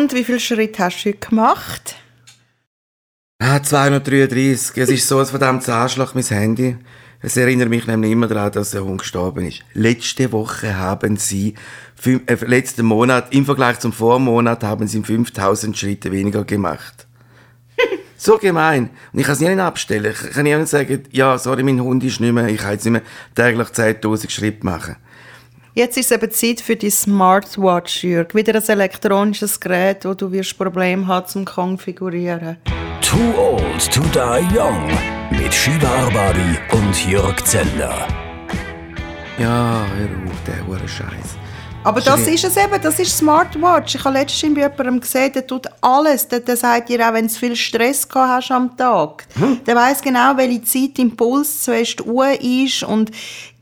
Und wie viele Schritte hast du heute gemacht? Ah, 233. Es ist so ein verdammter Anschlag, mein Handy. Es erinnert mich nämlich immer daran, dass der Hund gestorben ist. Letzte Woche haben sie, fünf, äh, letzten Monat, im Vergleich zum Vormonat, haben sie 5000 Schritte weniger gemacht. so gemein. Und ich kann es nie abstellen. Ich kann nicht sagen, ja, sorry, mein Hund ist nicht mehr, ich kann jetzt nicht mehr täglich 10.000 Schritte machen. Jetzt ist es eben Zeit für die Smartwatch, Jürg. Wieder ein elektronisches Gerät, wo du wirst Probleme haben zum Konfigurieren. Too old to die young mit Shiva Arbari und Jörg Zeller. Ja, hör auf, der hure Scheiß. Aber das ist es eben, das ist Smartwatch. Ich habe letztens bei jemandem gesehen, der tut alles. Der, der sagt dir auch, wenn du viel Stress gehabt hast am Tag. Hm? Der weiß genau, welche Zeit im Puls zuerst Uhr ist und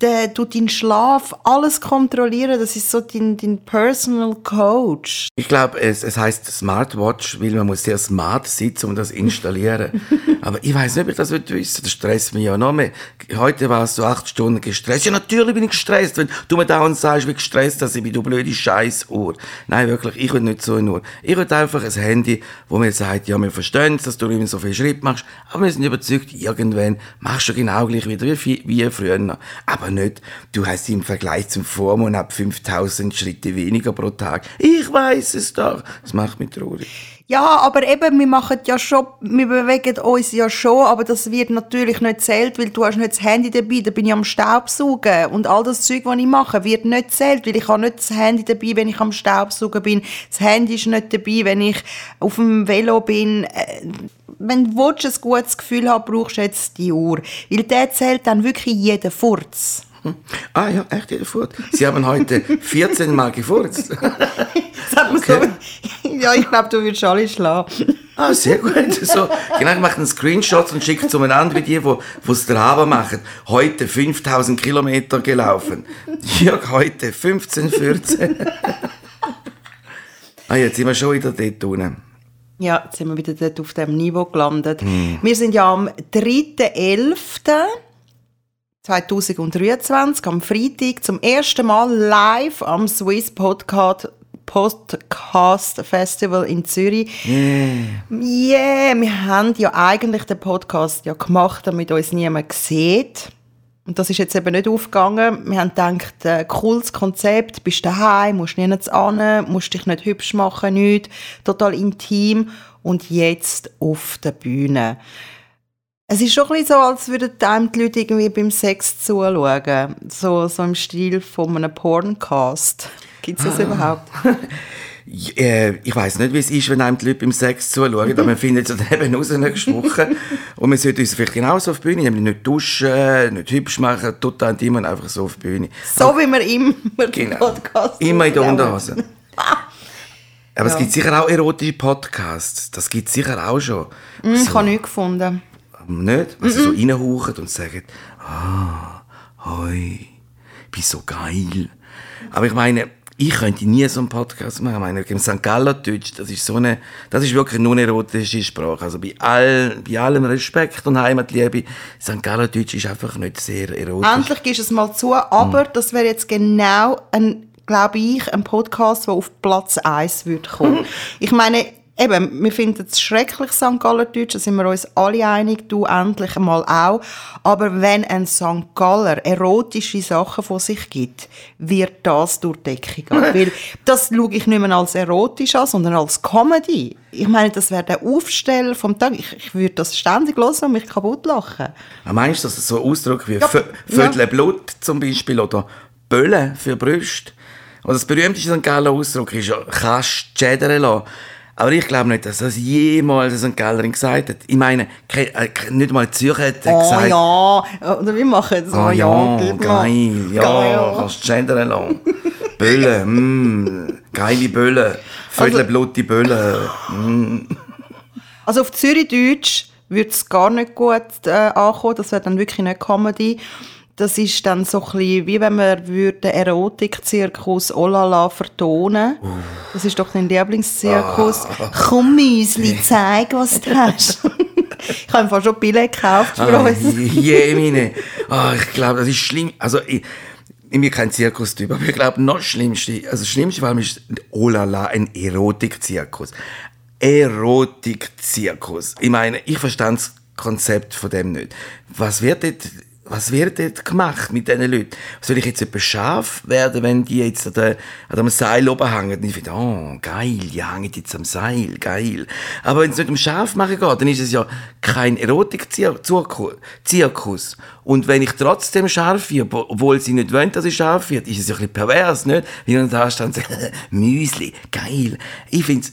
der tut deinen Schlaf, alles kontrollieren. Das ist so dein, dein Personal Coach. Ich glaube, es, es heißt Smartwatch, weil man muss sehr smart sitzen, um das installieren. Aber ich weiß nicht, ob ich das wissen Das stresst mich ja noch mehr. Heute war es so acht Stunden gestresst. Ja, natürlich bin ich gestresst, wenn du mir dauernd sagst, wie gestresst dass ich bin, du blöde Scheißuhr. Nein, wirklich, ich will nicht so eine Uhr. Ich will einfach ein Handy, wo mir sagt, ja, wir verstehen es, dass du immer so viel Schritt machst, aber wir sind überzeugt, irgendwann machst du genau gleich wieder wie, wie früher. Aber aber nicht, du hast im Vergleich zum Vormonat 5000 Schritte weniger pro Tag. Ich weiß es doch. Das macht mich traurig. Ja, aber eben, wir machen ja schon, wir bewegen uns ja schon, aber das wird natürlich nicht zählt, weil du hast nicht das Handy dabei, da bin ich am Staubsaugen und all das Zeug, was ich mache, wird nicht zählt, weil ich habe nicht das Handy dabei, wenn ich am Staubsaugen bin. Das Handy ist nicht dabei, wenn ich auf dem Velo bin. Wenn du ein gutes Gefühl haben brauchst du jetzt die Uhr. Weil der zählt dann wirklich jeden Furz. Ah ja, echt jeder Furz. Sie haben heute 14 Mal gefurzt. okay. so, ja, ich glaube, du würdest alle schlafen. Ah, sehr gut. So, genau, ich mache einen Screenshot und schicke zueinander wie die, die es Strava machen. Heute 5000 Kilometer gelaufen. Jörg, heute 15, 14. ah, jetzt sind wir schon wieder dort unten. Ja, jetzt sind wir wieder dort auf dem Niveau gelandet. Hm. Wir sind ja am 3.11.2023, am Freitag, zum ersten Mal live am Swiss Podcast Podcast Festival in Zürich. Yeah. yeah, wir haben ja eigentlich den Podcast ja gemacht, damit uns niemand sieht. Und das ist jetzt eben nicht aufgegangen. Wir haben gedacht, äh, cooles Konzept, bist daheim, musst nirgends an, musst dich nicht hübsch machen, nicht, total intim. Und jetzt auf der Bühne. Es ist schon ein bisschen so, als würden einem die Leute irgendwie beim Sex zuschauen. So, so im Stil von einem Porncast. Gibt es das ah. überhaupt? Äh, ich weiß nicht, wie es ist, wenn einem die Leute beim Sex zuschauen, aber man findet es eben raus nächste Woche. Und wir sollten uns vielleicht genauso auf die Bühne, nämlich nicht duschen, nicht hübsch machen, total immer einfach so auf die Bühne. So aber, wie wir immer genau, Podcast Immer in der Unterhose. Aber ja. es gibt sicher auch erotische Podcasts. Das gibt es sicher auch schon. Mm, so. Ich habe nichts gefunden. Nicht? Was sie mm -mm. so reinhauchen und sagen, ah, hoi, ich bin so geil. Aber ich meine, ich könnte nie so einen Podcast machen. Ich meine, im St. Galler Deutsch, das ist so eine, das ist wirklich nur eine erotische Sprache. Also bei, all, bei allem Respekt und Heimatliebe, St. Galler Deutsch ist einfach nicht sehr erotisch. Endlich gehst du es mal zu, aber hm. das wäre jetzt genau ein, glaube ich, ein Podcast, der auf Platz 1 würde kommen. ich meine, eben, wir finden es schrecklich, St. Gallerdeutsch, da sind wir uns alle einig, du endlich einmal auch. Aber wenn ein St. Galler erotische Sachen von sich gibt, wird das durch die Decke gehen. Weil das schaue ich nicht mehr als erotisch an, sondern als Comedy. Ich meine, das wäre der Aufsteller vom Tag. Ich, ich würde das ständig hören und mich kaputt lachen. Ah, meinst du, dass es so Ausdruck wie ja. Viertel ja. Blut zum Beispiel oder Böllen für Brüste? Und das berühmteste St. Galler Ausdruck ist ja «kannst lassen». Aber ich glaube nicht, dass das jemals ein Gallerin gesagt hat. Ich meine, äh, nicht mal Zürcher hat oh, gesagt. Oh ja, oder wir machen es. Oh, oh ja, ja geil. Ja, geil. kannst du gendern lassen. Bölle, mm, geile Bölle. Viertelblutige also, Bölle. Mm. Also auf Zürichdeutsch würde es gar nicht gut äh, ankommen. Das wäre dann wirklich nicht Comedy das ist dann so ein bisschen, wie wenn man den Erotikzirkus Olala vertonen uh. Das ist doch dein Lieblingszirkus. Ah. Komm, Müsli, zeig, was du hast. ich habe einfach schon Billett gekauft für ah, uns. Jemine. Oh, ich glaube, das ist schlimm. Also, ich, ich bin kein Zirkustyp, aber ich glaube, noch schlimmste, also das schlimmste allem ist, oh la la, ein Erotik-Zirkus. Erotik-Zirkus. Ich meine, ich verstehe das Konzept von dem nicht. Was wird dort, was wird dort gemacht mit diesen Leuten? Soll ich jetzt etwas scharf werden, wenn die jetzt an, der, an dem Seil oben hängen? Ich finde, oh, geil, die hängen jetzt am Seil, geil. Aber wenn es nicht um scharf machen geht, dann ist es ja kein Erotik-Zirkus. Und wenn ich trotzdem scharf werde, obwohl sie nicht wollen, dass ich scharf werde, ist es ja ein bisschen pervers, nicht? Wie dann da sagt, Müsli, geil. Ich finde es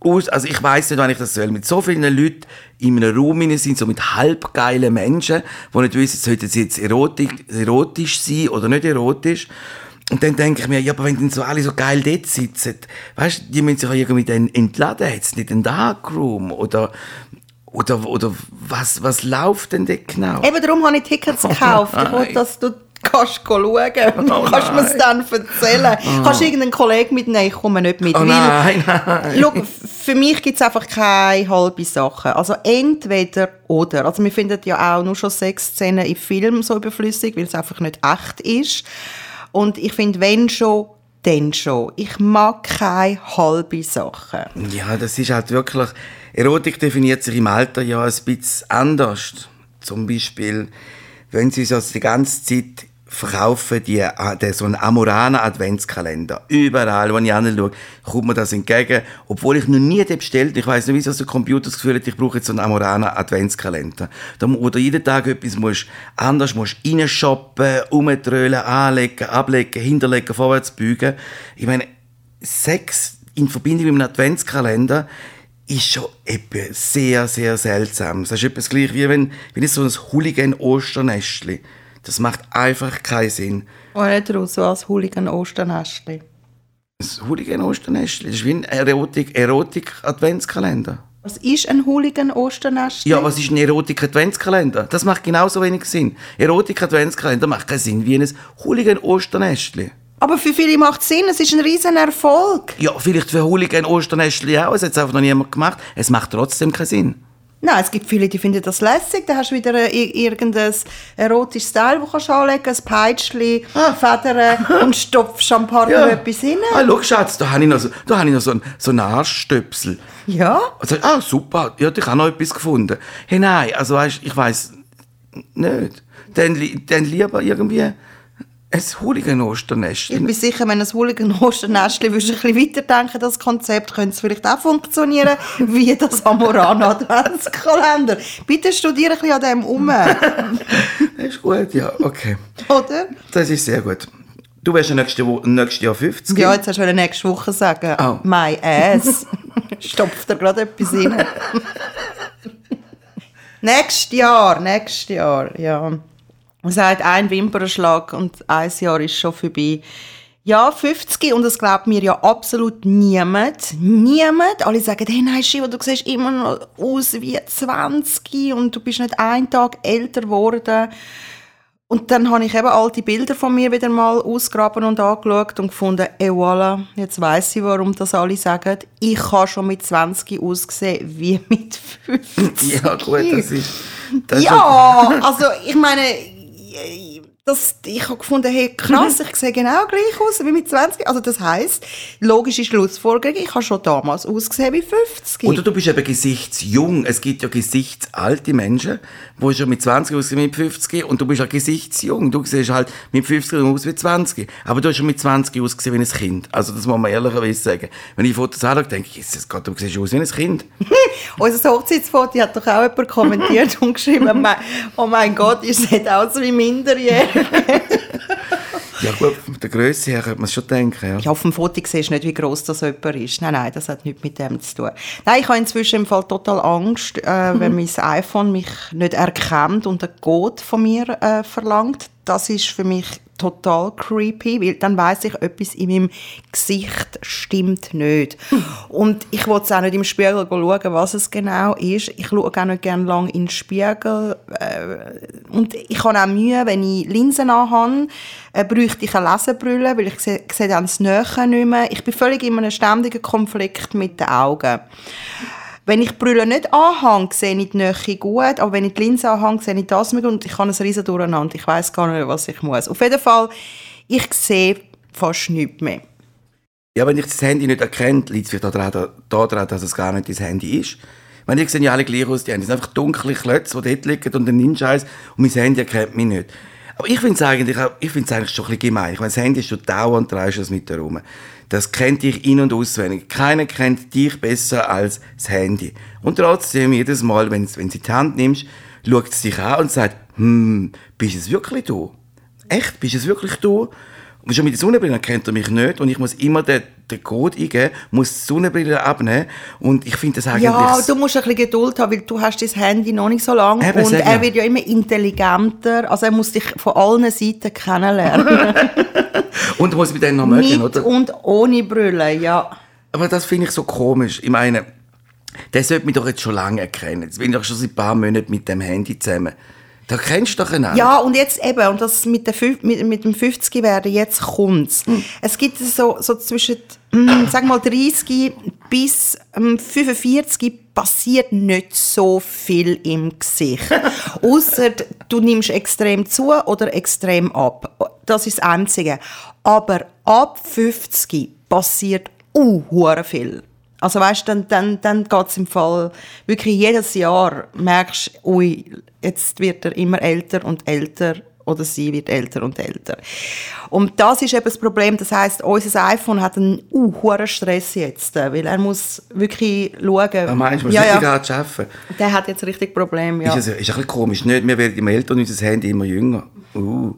aus, also ich weiß nicht, wann ich das soll. Mit so vielen Leuten in einem Raum sind, so mit halbgeilen Menschen, die nicht wissen, sollte sie jetzt erotisch, erotisch sein oder nicht erotisch. Und dann denke ich mir, ja, aber wenn dann so alle so geil dort sitzen, weißt du, die müssen sich auch irgendwie dann entladen, jetzt nicht einen Darkroom oder oder, oder was, was läuft denn dort genau? Eben darum habe ich Tickets gekauft. Oh, ich wollte, dass du kannst schauen du Oh, kannst mir es dann erzählen. Kannst du irgendeinen Kollegen mitnehmen? Ich komme nicht mit. Oh nein, nein. Schau, für mich gibt es einfach keine halbe Sachen. Also entweder oder. Also wir finden ja auch nur schon Sexszenen im Film so überflüssig, weil es einfach nicht echt ist. Und ich finde, wenn schon, dann schon. Ich mag keine halbe Sachen. Ja, das ist halt wirklich. Erotik definiert sich im Alter ja ein bisschen anders. Zum Beispiel, wenn sie also die ganze Zeit verkaufen, die, äh, der, so einen Amorana Adventskalender. Überall, wo ich hinschaue, kommt mir das entgegen. Obwohl ich noch nie den bestellt. Ich weiss nicht, wieso der Computer das Gefühl hat, ich brauche jetzt so einen Amorana Adventskalender. Da, mu- wo du jeden Tag etwas musst, anders musst reinshoppen, umdröhlen, anlegen, ablegen, hinterlegen, vorwärts beugen. Ich meine, Sex in Verbindung mit einem Adventskalender ist schon etwas sehr, sehr Seltsames. Das ist etwas gleich wie wenn, wie so ein Hooligan-Osternestli. Das macht einfach keinen Sinn. Und nicht raus, so als Hooligan Osternestli. Ein Hooligan-Osternestli, das ist wie ein Erotik- Erotik-Adventskalender. Was ist ein Hooligan Osternestli? Ja, was ist ein Erotik-Adventskalender? Das macht genauso wenig Sinn. Erotik-Adventskalender macht keinen Sinn wie ein Hooligan-Osternestli. Aber für viele macht es Sinn, es ist ein riesen Erfolg. Ja, vielleicht für Hooligan-Osternestli auch, es hat es einfach noch niemand gemacht. Es macht trotzdem keinen Sinn. Nein, es gibt viele, die finden das lässig. Da hast du wieder äh, ir- irgendein erotisches Teil, das kannst du anlegen kannst, ein Peitschli, Federn und stopfst am Partner etwas rein. Ah, schau, Schatz, da habe ich noch so, da habe ich noch so einen, so einen Arststöpsel. Ja. Also, ah, super, ja, ich habe noch etwas gefunden. Hey, nein, also weißt, ich weiß nicht. Dann, dann lieber irgendwie ein Hooligan-Osternest. Ich bin sicher, wenn ein Hooligan Osternestli würdest du ein bisschen weiterdenken, das Konzept, könnte es vielleicht auch funktionieren, wie das Amorana Adventskalender. Bitte studiere ein bisschen an dem um, Das ist gut, ja, okay. oder? Das ist sehr gut. Du wärst ja nächstes, nächstes Jahr 50. Ja, jetzt hast du nächste Woche sagen, Oh. my ass. Stopft er gerade etwas rein. nächstes Jahr, nächstes Jahr, ja. Man sagt, ein Wimpernschlag und ein Jahr ist schon vorbei. Ja, 50 und das glaubt mir ja absolut niemand. Niemand. Alle sagen, hey, nein, Shiva, du siehst immer noch aus wie 20 und du bist nicht einen Tag älter geworden. Und dann habe ich eben alte Bilder von mir wieder mal ausgraben und angeschaut und gefunden, eh voilà, jetzt weiss ich, warum das alle sagen. Ich habe schon mit 20 ausgesehen wie mit 50. Ja, gut, das ist. Das Ja, also ich meine, yeah. Das, ich habe gefunden, hey, krass, ich sehe genau gleich aus wie mit 20. Also das heisst, logische Schlussfolgerung, ich habe schon damals ausgesehen wie 50. Oder du bist eben gesichtsjung. Es gibt ja gesichtsalte Menschen, die schon mit 20 aussehen wie mit 50 und du bist ja gesichtsjung. Du siehst halt mit 50 aus wie 20. Aber du hast schon mit 20 ausgesehen wie ein Kind. Also das muss man ehrlicherweise sagen. Wenn ich Fotos anschaue, denke ich, Jesus Gott, du siehst aus wie ein Kind. Unser Hochzeitsfoto hat doch auch jemand kommentiert und geschrieben, "Me- oh mein Gott, ihr seht aus wie Minderjährige. Ja gut, von der Größe her könnte man es schon denken. Ja. Ja, auf dem Foto siehst du nicht, wie gross das jemand ist. Nein, nein, das hat nichts mit dem zu tun. Nein, ich habe inzwischen im Fall total Angst, äh, wenn mein iPhone mich nicht erkennt und einen Code von mir äh, verlangt. Das ist für mich total creepy, weil dann weiß ich, etwas in meinem Gesicht stimmt nicht. Und ich will auch nicht im Spiegel schauen, was es genau ist. Ich schaue auch nicht gerne lang in den Spiegel. Äh, und ich habe auch Mühe, wenn ich Linsen anhabe, äh, bräuchte ich eine Lesebrille, weil ich sehe, sehe dann das Nähe nicht mehr. Ich bin völlig in einem ständigen Konflikt mit den Augen. Wenn ich die Brille nicht anhänge, sehe ich die Nähe gut, aber wenn ich die Linse anhänge, sehe ich das nicht und ich habe ein riesen Durcheinander. Ich weiß gar nicht, was ich muss. Auf jeden Fall, Ich sehe fast nichts mehr. Ja, wenn ich das Handy nicht erkenne, liegt es vielleicht daran, daran, dass es gar nicht das Handy ist. Ich meine, die sehen ja alle gleich aus, die haben. Einfach dunkle Klötze, die dort liegen und du eins und mein Handy erkennt mich nicht. Aber ich finde es eigentlich, ich find's eigentlich schon ein bisschen gemein. Ich meine, das Handy ist schon dauernd, drehst du es mit herum. Das kennt dich in- und auswendig. Keiner kennt dich besser als das Handy. Und trotzdem, jedes Mal, wenn, sie die Hand nimmst, schaut es dich an und sagt, hm, bist es wirklich du? Echt, bist es wirklich du? Und schon mit der Sonnenbrille kennt er mich nicht und ich muss immer den, den Code eingeben, muss die Sonnenbrille abnehmen und ich finde das eigentlich... Ja, du musst ein bisschen Geduld haben, weil du hast das Handy noch nicht so lange Eben, und er wird ja immer intelligenter. Also er muss dich von allen Seiten kennenlernen. und du musst mit denen noch mögen, mit oder? und ohne Brille, ja. Aber das finde ich so komisch. Ich meine, der sollte mich doch jetzt schon lange erkennen. Jetzt bin ich doch schon seit ein paar Monaten mit dem Handy zusammen. Da kennst du doch einander. Ja, und jetzt eben, und das mit, der, mit, mit dem 50 werden, jetzt kommt's. Es gibt so, so zwischen, mm, sag mal, 30 bis ähm, 45 passiert nicht so viel im Gesicht. Ausser du nimmst extrem zu oder extrem ab. Das ist das Einzige. Aber ab 50 passiert uh, viel. Also weißt, dann, dann, dann geht's im Fall wirklich jedes Jahr merkst, ui, jetzt wird er immer älter und älter oder sie wird älter und älter. Und das ist eben das Problem. Das heißt, unser iPhone hat einen uh, hohen Stress jetzt, äh, weil er muss wirklich schauen. Was meinst du, ja, richtig ja. hart arbeiten? Der hat jetzt richtig Probleme, ja. Ist, es, ist ein bisschen komisch. Nicht, wir werden immer älter und unser Handy immer jünger. Uh.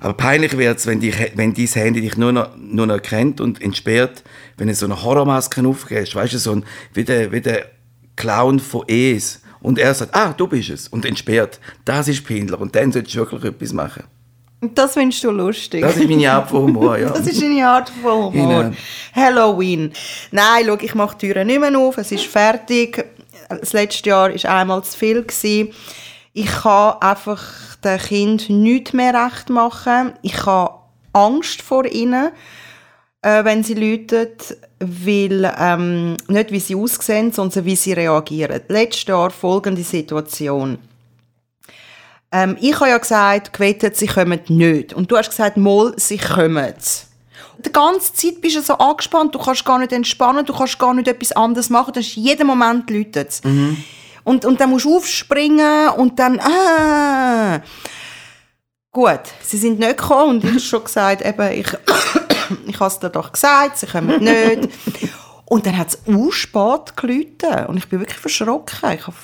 Aber peinlich wird es, wenn, dich- wenn dein Handy dich nur noch, nur noch erkennt und entsperrt, wenn du so eine Horrormaske aufgehst. Weißt du, so ein, wie, der, wie der Clown von Es. Und er sagt, ah, du bist es. Und entsperrt. Das ist peinlich. Und dann solltest du wirklich etwas machen. Das findest du lustig. Das ist meine Art von Humor, ja. Das ist eine Art von Humor. Genau. Halloween. Nein, schau, ich mache die Türen nicht mehr auf. Es ist fertig. Das letzte Jahr war einmal zu viel. Gewesen. Ich kann einfach den Kind nichts mehr recht machen. Ich habe Angst vor ihnen, äh, wenn sie läutet, weil ähm, nicht wie sie aussehen, sondern wie sie reagieren. Letztes Jahr folgende Situation. Ähm, ich habe ja gesagt, gewettet, sie kommen nicht. Und du hast gesagt, mal, sie kommen. Die ganze Zeit bist du so angespannt, du kannst gar nicht entspannen, du kannst gar nicht etwas anderes machen, das ist jeden Moment läutet es. und, und dann musst du aufspringen und dann, ah. Gut, sie sind nicht gekommen und ich habe schon gesagt, eben, ich, ich habe es dir doch gesagt, sie kommen nicht. Und dann hat es auch spät geläutet und ich bin wirklich verschrocken. Ich habe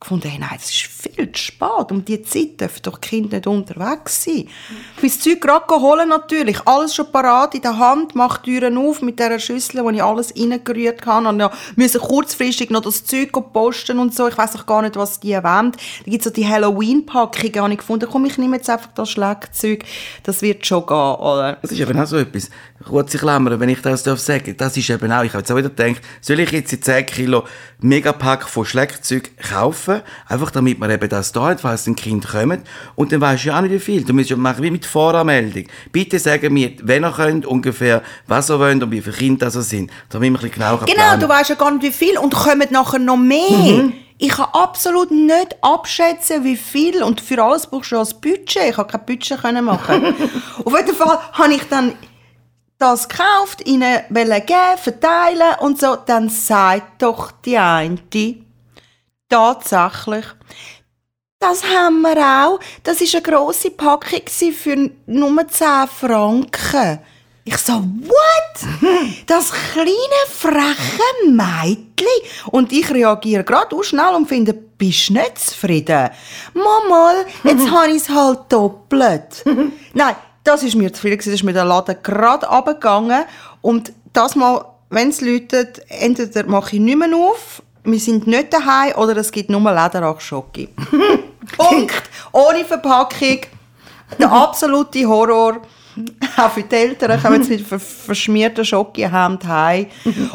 gefunden, hey, nein, das ist viel zu spät. Um diese Zeit dürfen doch die Kinder nicht unterwegs sein. Ich bin das Zeug gerade holen natürlich. Alles schon parat in der Hand, mache die Türen auf mit dieser Schüssel, wo ich alles reingerührt habe. Und ja, müssen kurzfristig noch das Zeug posten und so. Ich weiß auch gar nicht, was die erwähnt. Da gibt es so die Halloween-Packung, habe ich gefunden. Komm, ich nehme jetzt einfach das Schlagzeug. Das wird schon gehen, oder? Das ist eben auch so etwas. Kurze Klammer, wenn ich das darf das ist eben auch, ich habe jetzt auch wieder gedacht, soll ich jetzt in 10 Kilo Megapack von Schlagzeug kaufen, einfach damit man eben das da hat, falls ein Kind kommt, und dann weisst du ja auch nicht wie viel. Du musst ja machen wie mit Voranmeldung. Bitte sagen mir, wenn ihr könnt, ungefähr, was ihr wollt und wie viele Kinder das sind, damit wir ein bisschen genauer Genau, planen. du weißt ja gar nicht, wie viel und kommen nachher noch mehr. Ich kann absolut nicht abschätzen, wie viel und für alles brauchst du ein Budget. Ich habe kein Budget machen. Auf jeden Fall habe ich dann das gekauft, ihnen geben, verteilen und so. Dann sagt doch die eine, tatsächlich, das haben wir auch. Das ist eine grosse Packung für nur 10 Franken. Ich so, what? Das kleine, freche Mädchen. Und ich reagiere gerade auch schnell und finde, bist du nicht zufrieden? Mama, jetzt habe ich es halt doppelt. Nein, das ist mir zu viel. Das ist mir der Laden gerade runtergegangen. Und das mal, wenn es läutet, entweder mache ich nicht mehr auf, wir sind nicht daheim, oder es gibt nur Lederachschocke. Punkt. Ohne Verpackung. Der absolute Horror. Auch für die Eltern kommen jetzt mit ver verschmierten Schokihemd heim.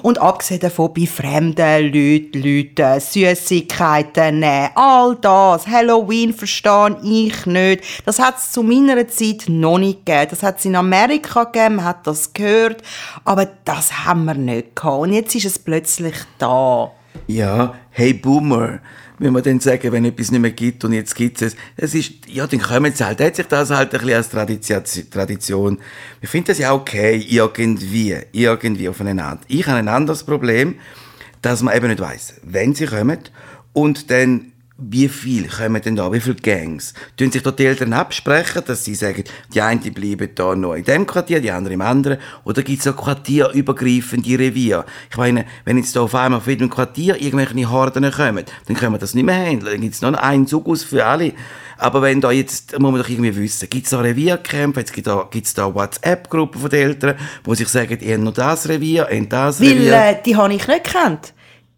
Und abgesehen davon, bei fremden Leuten, Leuten, Süßigkeiten nehmen, all das, Halloween verstehe ich nicht. Das hat es zu meiner Zeit noch nicht gegeben. Das hat es in Amerika gegeben, man hat das gehört, aber das haben wir nicht gehabt. Und jetzt ist es plötzlich da. Ja, hey Boomer, wenn wir dann sagen, wenn etwas nicht mehr gibt und jetzt gibt es es, ist, ja, dann kommen sie halt. Hat sich das halt ein bisschen als Tradition, Tradition. Ich finde das ja okay, irgendwie, irgendwie aufeinander. Ich habe ein anderes Problem, dass man eben nicht weiß, wenn sie kommen und dann wie viel kommen denn da, wie viele Gangs? Tun sich dort die Eltern absprechen, dass sie sagen, die einen bleiben da noch in dem Quartier, die anderen im anderen? Oder gibt es so quartierübergreifende Revier? Ich meine, wenn jetzt da auf einmal auf jedem Quartier irgendwelche Horden kommen, dann können wir das nicht mehr handeln. Dann gibt es noch einen Zug aus für alle. Aber wenn da jetzt, muss man doch irgendwie wissen, gibt es da Revierkämpfe, jetzt gibt es da, da WhatsApp-Gruppen von den Eltern, wo sich sagen, ihr noch das Revier, ihr das Weil Revier. äh, die habe ich nicht gekannt.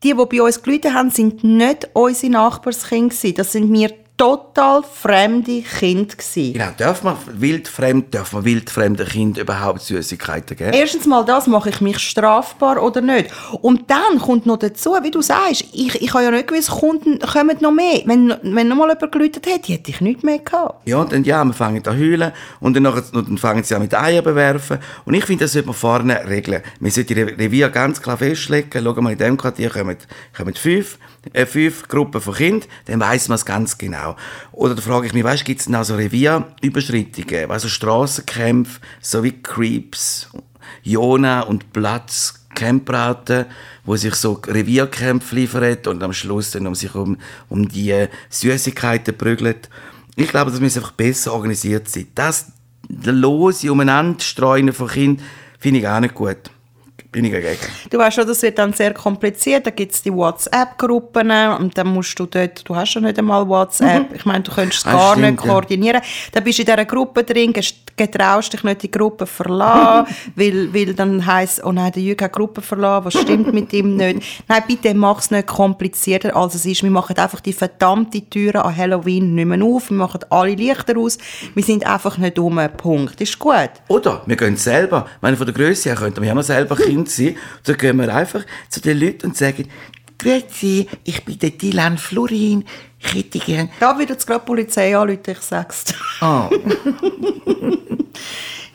Die, die bei uns geläutet haben, sind nicht unsere Nachbarskinder. Das sind mir total fremde Kinder. gewesen. Genau, darf man wildfremd, darf man wildfremden Kindern überhaupt Süßigkeiten geben? Erstens mal das, mache ich mich strafbar oder nicht? Und dann kommt noch dazu, wie du sagst, ich, ich habe ja nicht gewusst, Kunden kommen noch mehr. Wenn, wenn noch mal jemand geläutet hätte, hätte ich nichts mehr gehabt. Ja, dann ja, wir fangen an heulen und dann, nachher, und dann fangen sie an mit Eiern bewerfen. Und ich finde, das sollte man vorne regeln. Man sollte die Re- Revier ganz klar festlegen. Schau mal, in dem Quartier kommen, kommen fünf, äh, fünf Gruppen von Kindern, dann weiss man es ganz genau. Oder da frage ich mich, weißt, gibt es auch so Revierüberschreitungen, also Strassenkämpfe, so wie Creeps, Jona und Platz, Campraten, wo sich so Revierkämpfe liefern und am Schluss dann um sich um, um die Süßigkeiten prügeln. Ich glaube, das muss einfach besser organisiert sein. Das lose Umeinanderstreuen von Kindern finde ich auch nicht gut. Bin ich dagegen. Du weißt schon, das wird dann sehr kompliziert. Da gibt es die WhatsApp-Gruppen und dann musst du dort, du hast ja nicht einmal WhatsApp. Ich meine, du könntest es Ah, gar stimmt, nicht ja. koordinieren. Dann bist du in dieser Gruppe drin, gest- getraust dich nicht die Gruppe verlassen, weil, weil dann heisst, oh nein, der Jürgen hat die Gruppe verlassen, was stimmt mit ihm nicht? Nein, bitte mach es nicht komplizierter, als es ist. Wir machen einfach die verdammte Türen an Halloween nicht mehr auf, wir machen alle Lichter aus, wir sind einfach nicht um. Punkt. Ist gut. Oder wir gehen selber. Ich meine, von der Größe her könnten wir ja noch selber Kind sein. Dann gehen wir einfach zu den Leuten und sagen, Grüezi, ich bin der Dylan Florin. Ich hätte gern... Da wird jetzt gerade die Polizei anrufen, ich sag's dir. Oh,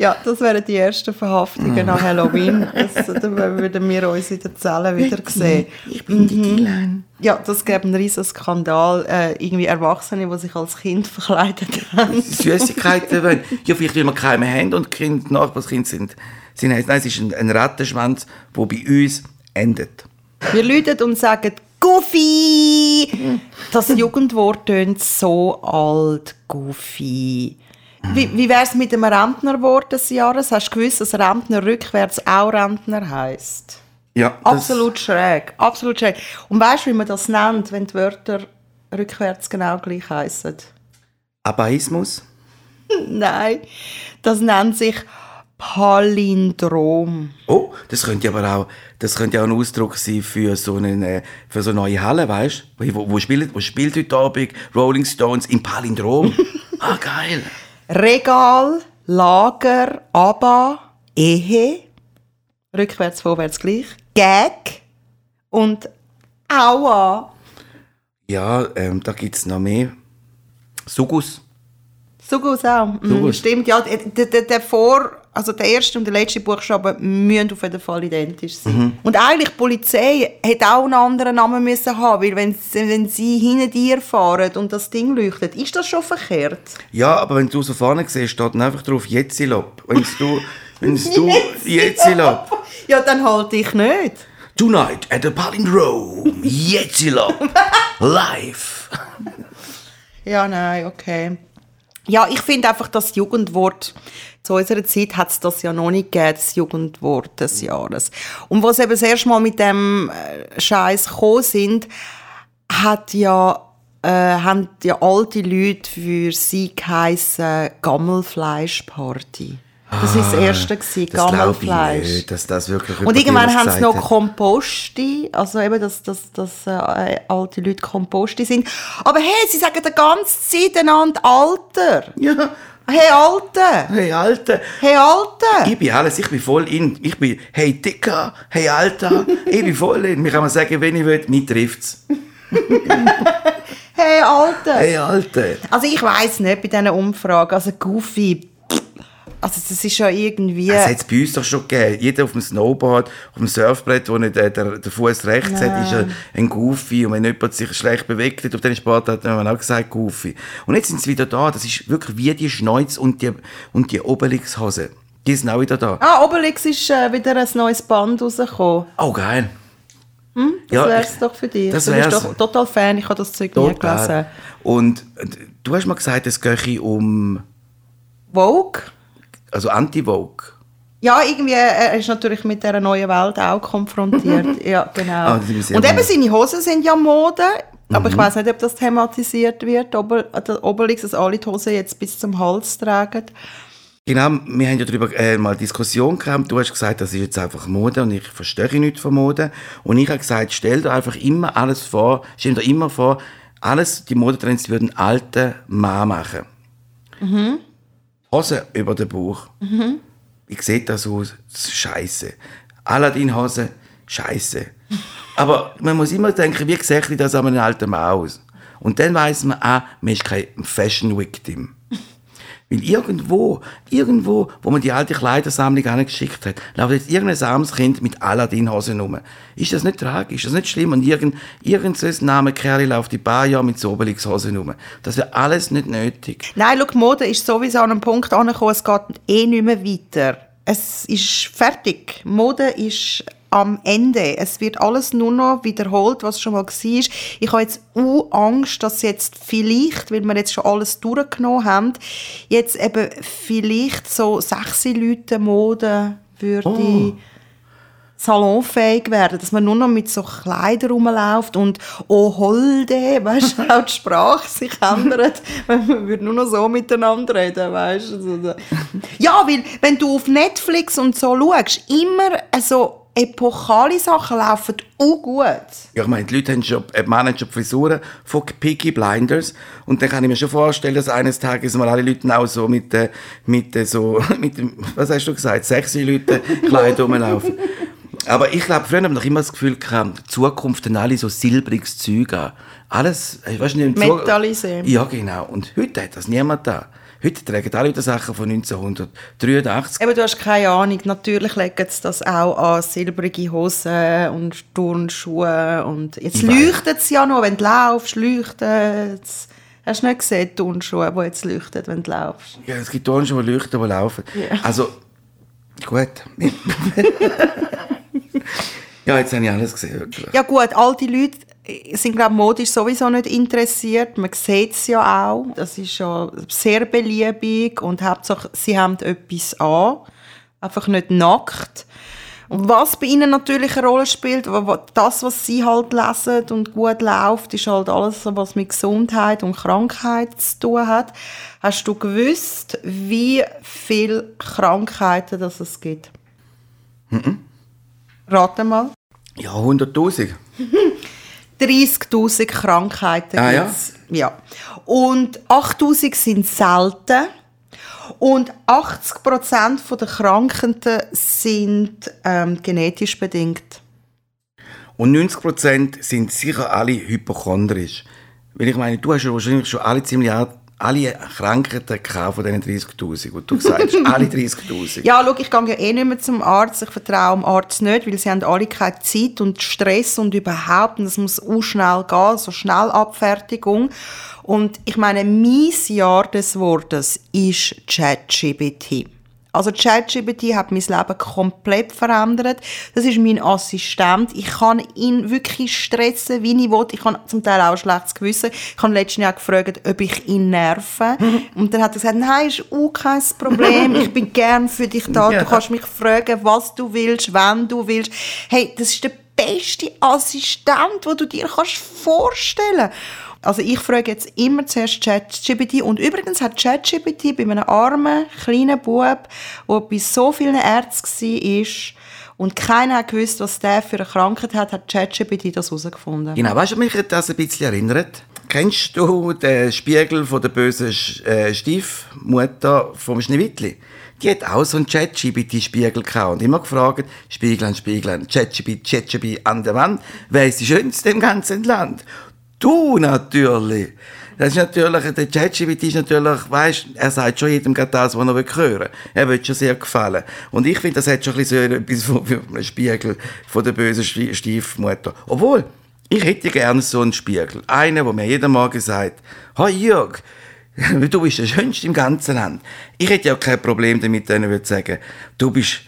Ja, das wären die ersten Verhaftungen nach Halloween. Das, dann würden wir uns in den Zellen wieder sehen. ich bin der Dylan. Ja, das gäbe einen riesen Skandal. Äh, irgendwie Erwachsene, die sich als Kind verkleidet haben. Süßigkeiten wollen. Ja, vielleicht will man keine haben und kind, Nachbarskind sind... sind nein, es ist ein, ein Rattenschwanz, der bei uns endet. Wir läuten und sagen Goofy! Das Jugendwort tönt so alt, Goofy. Wie, wie wäre es mit dem Rentnerwort des Jahres? Hast du gewusst, dass Rentner rückwärts auch Rentner heisst? Ja, Absolut schräg, absolut schräg. Und weißt du, wie man das nennt, wenn die Wörter rückwärts genau gleich heißen? Abaismus. Nein, das nennt sich Palindrom. Oh, das könnte aber auch, das könnte auch ein Ausdruck sein für so eine, äh, für so eine neue Halle, weißt du? Wo, wo, spielt, wo spielt heute Abend Rolling Stones im Palindrom? ah, geil. Regal, Lager, Abba, Ehe, rückwärts, vorwärts gleich, Gag und Aua. Ja, ähm, da gibt es noch mehr. Sugus. So gut auch. Mm, Sugus. stimmt, ja. Der, der, der Vor-, also der erste und der letzte Buchstabe müssen auf jeden Fall identisch sein. Und eigentlich, die Polizei hätte auch einen anderen Namen müssen haben, weil wenn, sie- wenn sie hinter dir fahren und das Ding leuchtet, ist das schon verkehrt? Ja, aber wenn du so vorne siehst, steht dann einfach drauf Jetzilop. Wenn du, wenn du Jetzilop. Ja, dann halte ich nicht. Tonight at the Palindrome. Jetzilop. Live. Ja, nein, okay. Ja, ich finde einfach das Jugendwort, zu unserer Zeit hat es das ja noch nicht gegeben, das Jugendwort des Jahres. Und was eben das erste Mal mit dem äh, Scheiß gekommen sind, hat ja, äh, haben ja alte Leute für sie geheissen Gammelfleischparty. Das war das erste, gewesen, Ah, Das Gammelfleisch. nicht, dass das wirklich Und irgendwann haben sie noch. Komposti, also eben, dass, dass, dass äh, alte Leute Komposti sind. Aber hey, sie sagen die ganze Zeit einander Alter. Ja. Hey Alte, Hey, Alter. hey Alte. Ich bin alles, ich bin voll in. Ich bin, hey Dicker, hey Alter, ich bin voll in. Mir kann man sagen, wenn ich will, mich trifft's. Hey Alte. Hey Alter. Also ich weiß nicht bei diesen Umfragen, also Goofy, also das ist ja irgendwie... Das hat es bei uns doch schon gegeben. Jeder auf dem Snowboard, auf dem Surfbrett, wo nicht äh, der, der Fuß rechts hat, ist ein, ein Goofy. Und wenn jemand sich schlecht bewegt hat auf den Sport, hat man auch gesagt Goofy. Und jetzt sind sie wieder da. Das ist wirklich wie die Schneuz und die, und die Obelix-Hose. Die sind auch wieder da. Ah, Obelix ist äh, wieder ein neues Band rausgekommen. Oh, geil. Das Ja, wär's ich- doch für dich. das du bist wär's. doch total Fan, ich habe das Zeug nie gelesen. Und äh, du hast mal gesagt, es gehe um, Vogue? Also Anti-Vogue. Ja, irgendwie, er ist natürlich mit dieser neuen Welt auch konfrontiert. ja, genau. Ah, Und eben seine Hosen sind ja Mode, aber Mhm. ich weiß nicht, ob das thematisiert wird, Ober, Obelix, dass alle die Hosen jetzt bis zum Hals tragen. Genau, wir haben ja darüber äh, mal Diskussion gehabt. Du hast gesagt, das ist jetzt einfach Mode und ich verstehe nichts von Mode. Und ich habe gesagt, stell dir einfach immer alles vor, stell dir immer vor, alles, die Modetrends würden alte Mann machen. Hose über den Bauch. Sieht das aus? Das ist Scheiße. Aladdin-Hose, Scheiße. Aber man muss immer denken, wie sieht das an einem alten Mann aus? Und dann weiß man, ah, man ist kein Fashion-Victim. Weil irgendwo, irgendwo, wo man die alte Kleidersammlung angeschickt hat, läuft jetzt irgendein armes Kind mit Aladdin-Hosen rum. Ist das nicht tragisch? Ist das nicht schlimm? Und irgend, so Name Kerl läuft ein paar Jahren mit so Obelix-Hosen rum. Das wäre alles nicht nötig. Nein, schau, die Mode ist sowieso an einem Punkt angekommen, es geht eh nicht mehr weiter. Es ist fertig. Mode ist am Ende. Es wird alles nur noch wiederholt, was schon mal war. Ich habe jetzt auch Angst, dass jetzt vielleicht, weil wir jetzt schon alles durchgenommen haben, jetzt eben vielleicht so sexy Leute Mode würde salonfähig werden, dass man nur noch mit so Kleidern rumläuft und «Oh, Holde», weißt du, auch die Sprache sich ändert, man würde nur noch so miteinander reden, weißt du. Ja, weil wenn du auf Netflix und so schaust, immer so epochale Sachen laufen auch gut. Ja, ich meine, die Leute haben schon, äh, die schon die Frisuren von Peaky Blinders. Und dann kann ich mir schon vorstellen, dass eines Tages mal alle Leute auch so mit, äh, mit äh, so, mit was hast du gesagt, sexy Leute Kleid rumlaufen. Aber ich glaube, früher haben wir noch immer das Gefühl gehabt, die Zukunft haben alle so silbriges Zeug an. Alles, weißt du, nicht, Metallisiert. Ja, genau. Und heute hat das niemand da. Heute tragen alle wieder Sachen von 1983. Eben, du hast keine Ahnung, natürlich legen sie das auch an silbrige Hosen und Turnschuhe und jetzt leuchtet es ja noch, wenn du laufst, leuchtet es. Hast du nicht gesehen, die Turnschuhe, die jetzt leuchten, wenn du laufst? Ja, es gibt schon, die leuchten, die laufen. Ja. Also, gut. ja, jetzt habe ich alles gesehen, wirklich. Ja gut, alte Leute sind, glaube ich, modisch sowieso nicht interessiert. Man sieht es ja auch. Das ist ja sehr beliebig und Hauptsache, sie haben etwas an. Einfach nicht nackt. Was bei ihnen natürlich eine Rolle spielt, das, was sie halt lesen und gut läuft, ist halt alles, was mit Gesundheit und Krankheit zu tun hat. Hast du gewusst, wie viele Krankheiten das es gibt? Rate mal. Ja, 100'000. 30.000 Krankheiten Ah, ja? gibt's. ja. Und 8.000 sind selten. Und 80% der Krankheiten sind ähm, genetisch bedingt. Und 90% sind sicher alle hypochondrisch. Weil ich meine, du hast ja wahrscheinlich schon alle ziemlich alt- alle Krankheiten gehabt von diesen 30'000. Und du sagst, alle 30'000. Ja, schau, ich gehe ja eh nicht mehr zum Arzt. Ich vertraue dem Arzt nicht, weil sie haben alle keine Zeit und Stress und überhaupt. Und es muss auch schnell gehen, so Schnellabfertigung. Und ich meine, mein Jahr des Wortes ist ChatGPT. Also ChatGPT hat mein Leben komplett verändert. Das ist mein Assistent. Ich kann ihn wirklich stressen, wie ich will. Ich habe zum Teil auch ein schlechtes Gewissen. Ich habe letztes Jahr gefragt, ob ich ihn nerve. Und dann hat er gesagt, nein, ist auch kein Problem. Ich bin gern für dich da. Du kannst mich fragen, was du willst, wenn du willst. Hey, das ist der beste Assistent, den du dir kannst vorstellen also ich frage jetzt immer zuerst ChatGPT und übrigens hat ChatGPT bei einem armen, kleinen Bub, der bei so vielen Ärzten war und keiner hat gewusst, was der für eine Krankheit hat, hat ChatGPT das herausgefunden. Genau, weißt du, mich hat das ein bisschen erinnert? Kennst du den Spiegel von der bösen äh, Stiefmutter vom Schneewittli? Die hat auch so einen ChatGPT-Spiegel gehabt und immer gefragt, Spieglein, Spieglein, ChatGPT, ChatGPT an der Wand, wer ist die Schönste im ganzen Land? Du natürlich! Das ist natürlich, der ChatGPT ist natürlich, weißt, er sagt schon jedem gerade das, was er will hören. Er will schon sehr gefallen. Und ich finde, das hat schon ein bisschen so etwas von einem Spiegel von der bösen Sti- Stiefmutter. Obwohl, ich hätte gerne so einen Spiegel. Einen, der mir jeden Morgen sagt, «Hi Jörg, du bist der Schönste im ganzen Land.» Ich hätte ja kein Problem damit, wenn ich sagen, «Du bist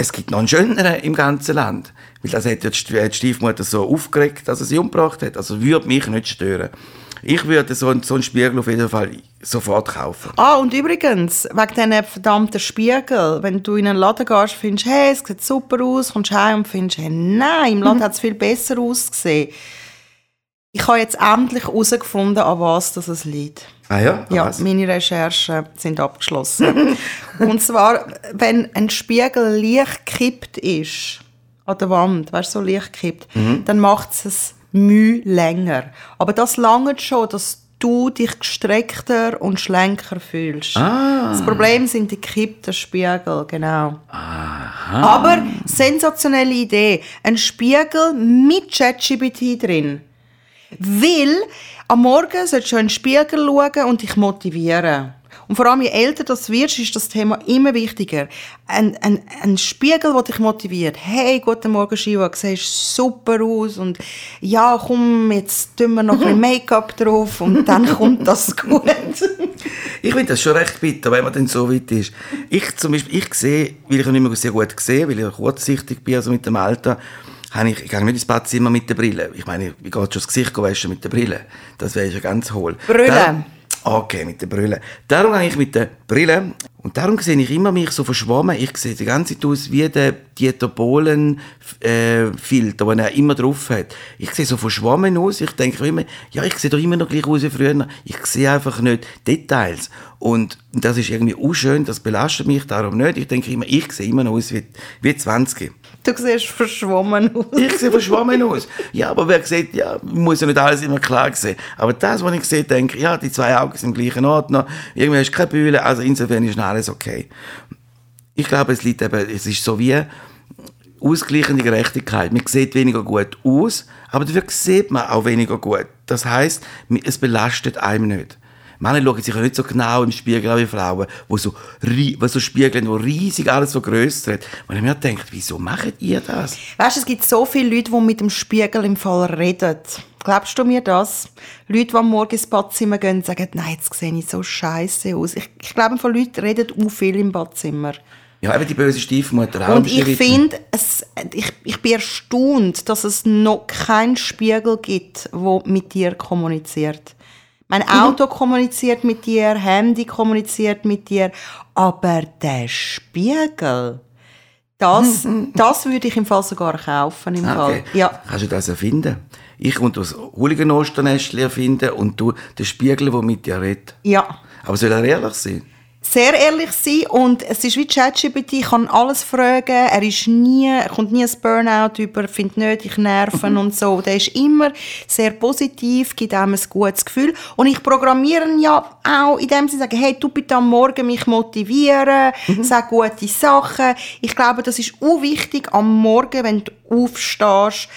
es gibt noch einen schöneren im ganzen Land. Weil das hat ja die St- die Stiefmutter so aufgeregt, dass er sie umgebracht hat. Also würde mich nicht stören. Ich würde so, einen- so einen Spiegel auf jeden Fall sofort kaufen. Ah, und übrigens, wegen diesen verdammten Spiegel, wenn du in einen Laden gehst, findest du, hey, es sieht super aus, kommst heim und findest, hey, nein, im Laden hat es viel besser ausgesehen. Ich habe jetzt endlich herausgefunden, an was das es liegt. Ah ja? Ja, Was? meine Recherchen sind abgeschlossen. und zwar, wenn ein Spiegel leicht gekippt ist, an der Wand, weißt du, so leicht gekippt, dann macht es es Mühe länger. Aber das lange schon, dass du dich gestreckter und schlanker fühlst. Das Problem sind die gekippten Spiegel, genau. Aber sensationelle Idee. Ein Spiegel mit ChatGPT drin. Weil am Morgen solltest du in den Spiegel schauen und dich motivieren. Und vor allem, je älter du wirst, ist das Thema immer wichtiger. Ein, ein, ein Spiegel, der dich motiviert. Hey, guten Morgen, Shiva, du siehst super aus. Und ja, komm, jetzt tun wir noch ein bisschen Make-up drauf und dann kommt das gut. Ich finde das schon recht bitter, wenn man dann so weit ist. Ich zum Beispiel, ich sehe, weil ich nicht mehr sehr gut sehe, weil ich kurzsichtig bin, also mit dem Alter, habe ich, ich gehe nicht ins Badzimmer mit der Brille. Ich meine, wie geht schon das Gesicht waschen mit der Brille? Das wäre ja ganz hohl. Brille. Darum- Okay, mit der Brille. Darum gehe ich mit der Brille. Und darum sehe ich immer mich so verschwommen. Ich sehe die ganze Zeit aus wie der Dieter Bohlen äh, den er immer drauf hat. Ich sehe so verschwommen aus. Ich denke immer, ja, ich sehe doch immer noch gleich aus wie früher. Ich sehe einfach nicht Details. Und das ist irgendwie unschön, das belastet mich darum nicht. Ich denke immer, ich sehe immer noch aus wie, wie 20. Du siehst verschwommen aus. Ich sehe verschwommen aus. Ja, aber wer sieht, ja, muss ja nicht alles immer klar sehen. Aber das, was ich sehe, denke ich, ja, die zwei Augen sind im gleichen Ort noch. Irgendwie hast du keine Bühne, also insofern ist alles okay. Ich glaube, es liegt eben, es ist so wie ausgleichende Gerechtigkeit. Man sieht weniger gut aus, aber dafür sieht man auch weniger gut. Das heißt, es belastet einem nicht. Männer schauen sich ja nicht so genau im Spiegel an wie Frauen, wo so, wo so spiegeln, wo riesig alles hat. Und ich mir denkt, wieso macht ihr das? Weißt du, es gibt so viele Leute, die mit dem Spiegel im Fall reden. Glaubst du mir das? Leute, die am Morgen ins Badzimmer gehen sagen, nein, jetzt sehe ich so scheiße aus. Ich, ich glaube, von Leuten reden auch viel im Badzimmer. Ja, eben die böse Stiefmutter auch. Und ich finde, ich, ich bin erstaunt, dass es noch keinen Spiegel gibt, der mit dir kommuniziert. Mein Auto kommuniziert mit dir, Handy kommuniziert mit dir, aber der Spiegel, das, das würde ich im Fall sogar kaufen. Im Ah, Fall. Okay. Ja. Kannst du das erfinden? Ich und das Hooligan-Osternestchen erfinden und du den Spiegel, der mit dir redet. ja. Aber soll er ehrlich sein? sehr ehrlich sein und es ist wie ChatGPT, ich kann alles fragen, er ist nie, er kommt nie ein Burnout über, findet nicht, ich nerven und so. Der ist immer sehr positiv, gibt einem ein gutes Gefühl und ich programmiere ihn ja auch in dem Sinne, sagen, hey, du bitte am Morgen mich motivieren, sag gute Sachen. Ich glaube, das ist auch wichtig am Morgen, wenn du aufstehst,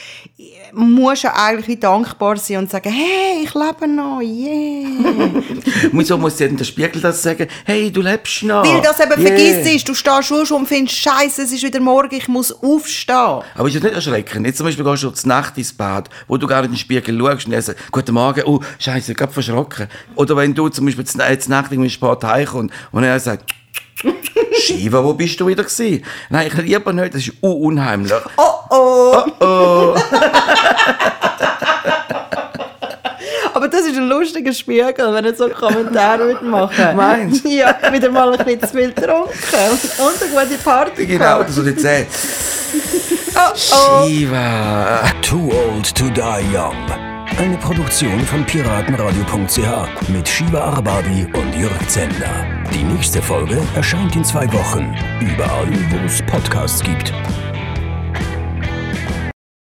musst du eigentlich dankbar sein und sagen, hey, ich lebe noch, yeah. Wieso muss dir der Spiegel das sagen? Hey, du lebst noch. Weil das eben Yeah. vergisst, du stehst schon schon und findest, Scheiße, es ist wieder morgen, ich muss aufstehen. Aber ist das nicht erschreckend? Jetzt zum Beispiel gehst du zur Nacht ins Bad, wo du gar nicht in den Spiegel schaust und sagt, guten Morgen, oh, Scheiße, ich hab verschrocken. Oder wenn du zum Beispiel zur Nacht im Sport heimkommst und er sagt, Shiva, wo bist du wieder gewesen? Nein, ich lieber nicht, das ist uh, unheimlich. Oh oh! Aber das ist ein lustiger Spiegel, wenn er so einen Kommentar würde machen Meinst du? Ja, wieder mal ein bisschen zu viel getrunken und eine gute Party Genau, das, was du zählt. Oh oh! Shiva. Too Old to Die Young. Eine Produktion von piratenradio.ch mit Shiva Arbabi und Jörg Zender. Die nächste Folge erscheint in zwei Wochen. Überall, wo es Podcasts gibt.